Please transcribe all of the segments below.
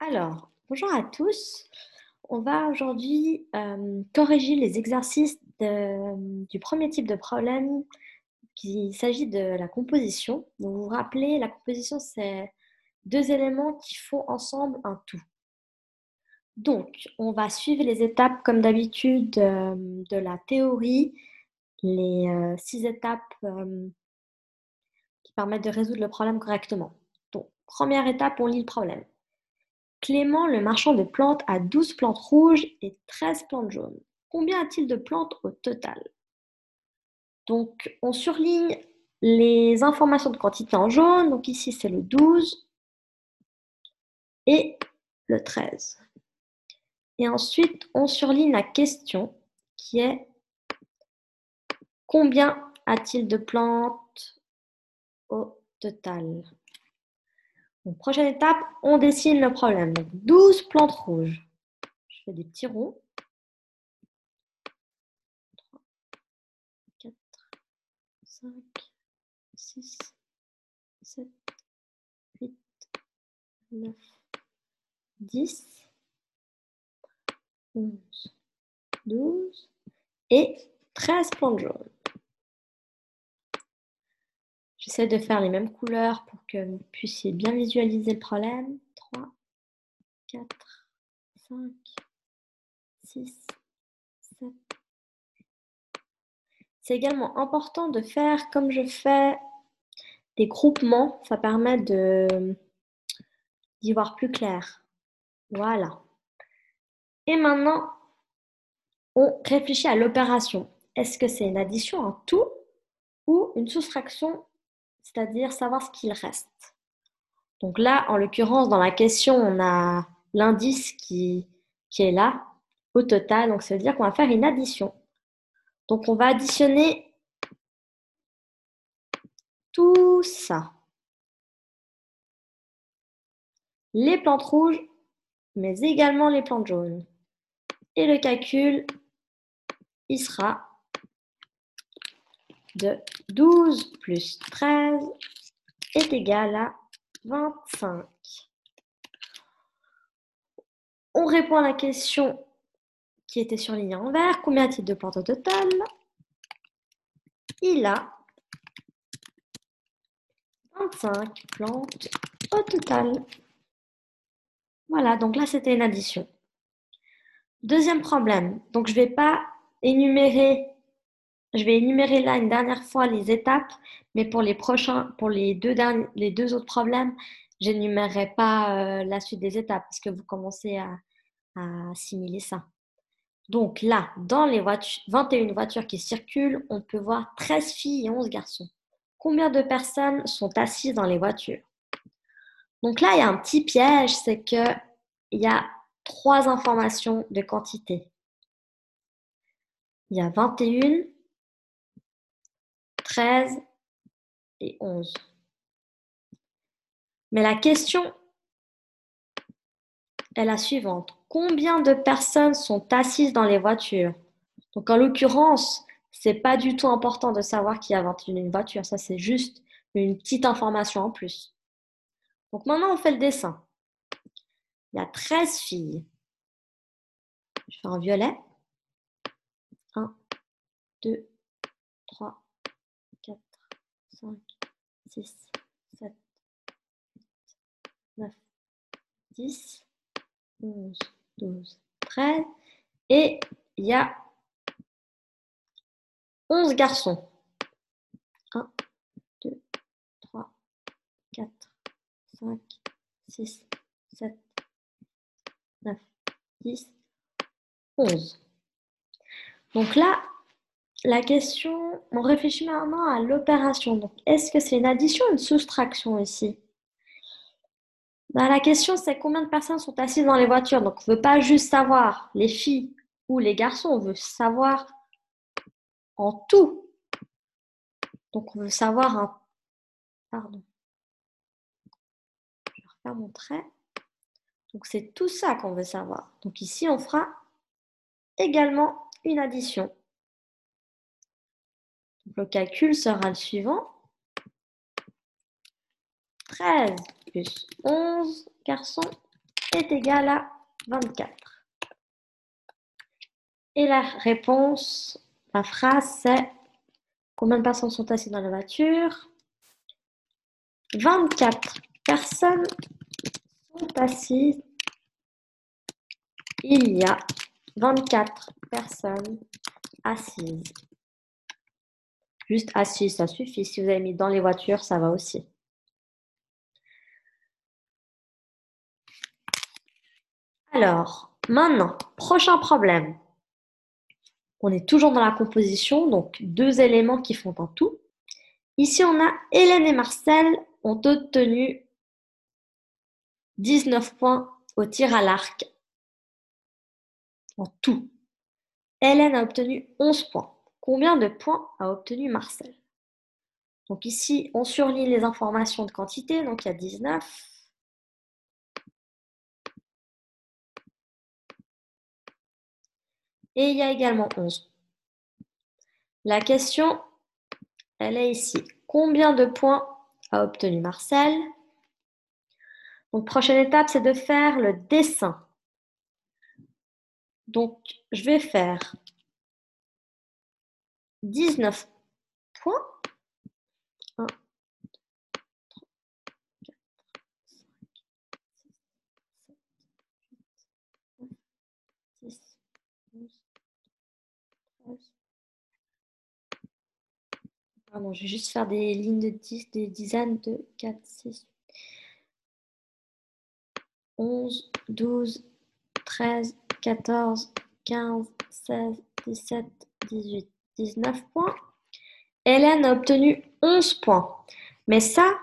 Alors, bonjour à tous. On va aujourd'hui euh, corriger les exercices du premier type de problème qui s'agit de la composition. Vous vous rappelez, la composition, c'est deux éléments qui font ensemble un tout. Donc, on va suivre les étapes comme d'habitude euh, de la théorie, les euh, six étapes qui permettent de résoudre le problème correctement. Donc, première étape, on lit le problème. Clément, le marchand de plantes, a 12 plantes rouges et 13 plantes jaunes. Combien a-t-il de plantes au total? Donc, on surligne les informations de quantité en jaune. Donc, ici, c'est le 12 et le 13. Et ensuite, on surligne la question qui est combien a-t-il de plantes au total? Donc, prochaine étape, on dessine le problème. Donc, 12 plantes rouges. Je fais des petits ronds. 3, 4, 5, 6, 7, 8, 9, 10, 11, 12 et 13 plantes jaunes. J'essaie de faire les mêmes couleurs pour que vous puissiez bien visualiser le problème. 3, 4, 5, 6, 7. C'est également important de faire comme je fais des groupements. Ça permet d'y voir plus clair. Voilà. Et maintenant, on réfléchit à l'opération. Est-ce que c'est une addition en tout ou une soustraction c'est-à-dire savoir ce qu'il reste. Donc là, en l'occurrence, dans la question, on a l'indice qui, est là au total. Donc ça veut dire qu'on va faire une addition. Donc on va additionner tout ça. Les plantes rouges, mais également les plantes jaunes. Et le calcul, il sera de 12 plus 13 est égal à 25. On répond à la question qui était surlignée en vert. Combien a-t-il de plantes au total? Il a 25 plantes au total. Voilà, donc là c'était une addition. Deuxième problème, donc je ne vais pas énumérer je vais énumérer là une dernière fois les étapes, mais pour les prochains, pour les deux, derniers, les deux autres problèmes, je n'énumérerai pas euh, la suite des étapes parce que vous commencez à, à assimiler ça. Donc là, dans les voitures, 21 voitures qui circulent, on peut voir 13 filles et 11 garçons. Combien de personnes sont assises dans les voitures? Donc là, il y a un petit piège, c'est qu'il y a trois informations de quantité. Il y a 21, 13 et 11. Mais la question est la suivante. Combien de personnes sont assises dans les voitures? Donc en l'occurrence, c'est pas du tout important de savoir qu'il y a 21 voitures. Ça, c'est juste une petite information en plus. Donc maintenant, on fait le dessin. Il y a 13 filles. Je fais un violet. 1, 2, 3, 4, 5, 6, 7, 8, 9, 10, 11, 12, 13. Et il y a 11 garçons. 1, 2, 3, 4, 5, 6, 7, 9, 10, 11. Donc là, la question, on réfléchit maintenant à l'opération. Donc, est-ce que c'est une addition ou une soustraction ici? Ben, La question, c'est combien de personnes sont assises dans les voitures? Donc, on ne veut pas juste savoir les filles ou les garçons, on veut savoir en tout. Donc, on veut savoir un... Pardon. Je vais refaire mon trait. Donc, c'est tout ça qu'on veut savoir. Donc, ici, on fera également une addition. Le calcul sera le suivant. 13 plus 11 garçons est égal à 24. Et la réponse, la phrase, c'est combien de personnes sont assises dans la voiture? 24 personnes sont assises. Il y a 24 personnes assises. Juste assises, ça suffit. Si vous avez mis dans les voitures, ça va aussi. Alors, maintenant, prochain problème. On est toujours dans la composition, donc deux éléments qui font un tout. Ici, on a Hélène et Marcel ont obtenu 19 points au tir à l'arc en tout. Hélène a obtenu 11 points. Combien de points a obtenu Marcel? Donc ici, on surligne les informations de quantité, donc il y a 19. Et il y a également 11. La question, elle est ici. Combien de points a obtenu Marcel? Donc, prochaine étape, c'est de faire le dessin. Donc, je vais faire 19 points. 1, Pardon, je vais juste faire des lignes de 10, des dizaines de 4, 6, 11, 12, 13, 14, 15, 16, 17, 18, 19 points. Hélène a obtenu 11 points. Mais ça,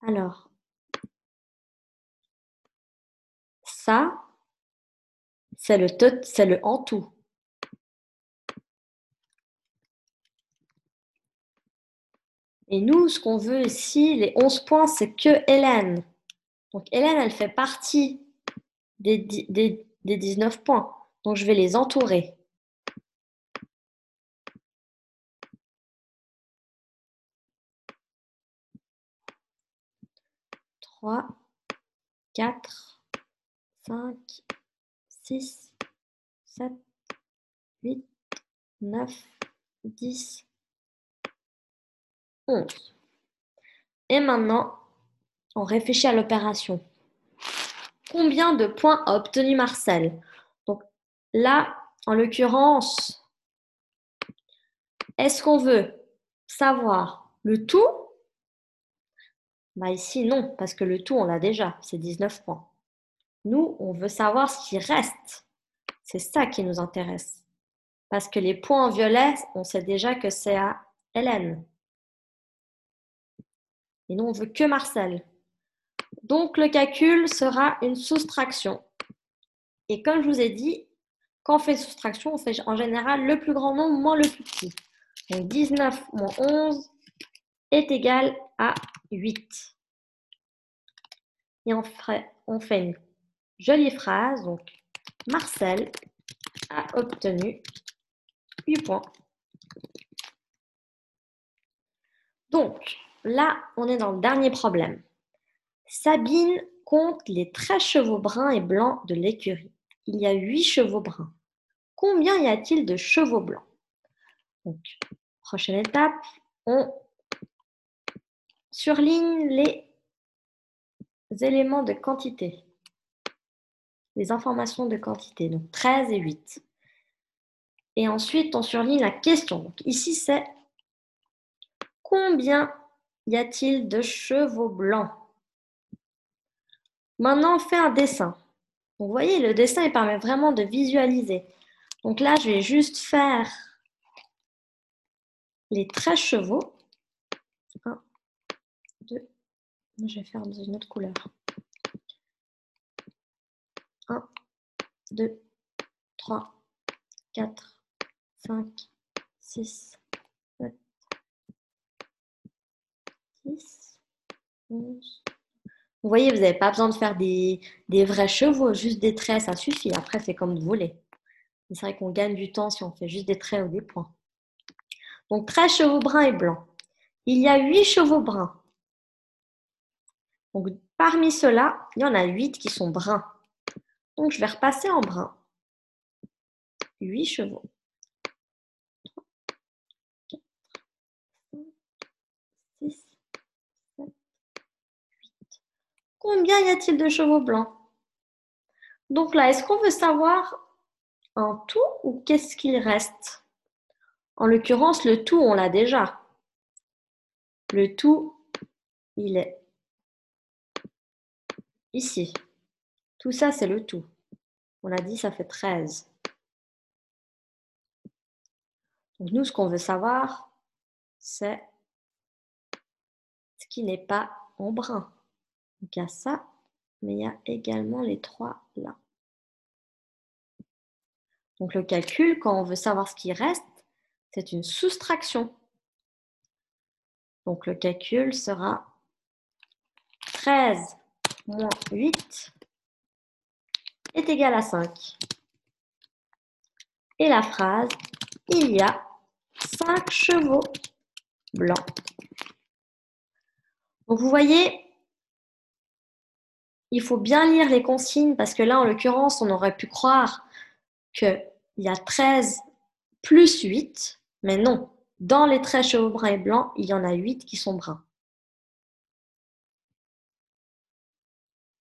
alors, ça, c'est le, c'est le en tout. Et nous, ce qu'on veut ici, les 11 points, c'est que Hélène. Donc Hélène, elle fait partie des, des, 19 points. Donc je vais les entourer. Trois, quatre, cinq, six, sept, huit, neuf, dix, 11. Et maintenant, on réfléchit à l'opération. Combien de points a obtenu Marcel? Là, en l'occurrence, est-ce qu'on veut savoir le tout? Bah Ici, non, parce que le tout, on l'a déjà, c'est 19 points. Nous, on veut savoir ce qui reste. C'est ça qui nous intéresse. Parce que les points en violet, on sait déjà que c'est à Hélène. Et nous, on veut que Marcel. Donc, le calcul sera une soustraction. Et comme je vous ai dit, quand on fait soustraction, on fait en général le plus grand nombre moins le plus petit. Donc, 19 moins 11 est égal à 8. Et on fait, on fait une jolie phrase. Donc, Marcel a obtenu 8 points. Donc, Là, on est dans le dernier problème. Sabine compte les 13 chevaux bruns et blancs de l'écurie. Il y a 8 chevaux bruns. Combien y a-t-il de chevaux blancs? Prochaine étape, on surligne les éléments de quantité, les informations de quantité, donc 13 et 8. Et ensuite, on surligne la question. Donc, ici, c'est combien y a-t-il de chevaux blancs? Maintenant, on fait un dessin. Vous voyez, le dessin, il permet vraiment de visualiser. Donc là, je vais juste faire les 13 chevaux. 1, 2, je vais faire dans une autre couleur. 1, 2, 3, 4, 5, 6, Vous voyez, vous n'avez pas besoin de faire des, vrais chevaux, juste des traits, ça suffit. Après, c'est comme vous voulez. C'est vrai qu'on gagne du temps si on fait juste des traits ou des points. Donc, 13 chevaux bruns et blancs. Il y a 8 chevaux bruns. Donc, parmi ceux-là, il y en a 8 qui sont bruns. Donc, je vais repasser en brun. 8 chevaux. Combien y a-t-il de chevaux blancs? Donc là, est-ce qu'on veut savoir un tout ou qu'est-ce qu'il reste? En l'occurrence, le tout, on l'a déjà. Le tout, il est ici. Tout ça, c'est le tout. On a dit, ça fait 13. Donc nous, ce qu'on veut savoir, c'est ce qui n'est pas en brun. Donc il y a ça, mais il y a également les trois là. Donc le calcul, quand on veut savoir ce qui reste, c'est une soustraction. Donc le calcul sera 13 moins 8 est égal à 5. Et la phrase, il y a 5 chevaux blancs. Donc vous voyez, il faut bien lire les consignes parce que là, en l'occurrence, on aurait pu croire qu'il y a 13 plus 8, mais non. Dans les traits chevaux bruns et blancs, il y en a 8 qui sont bruns.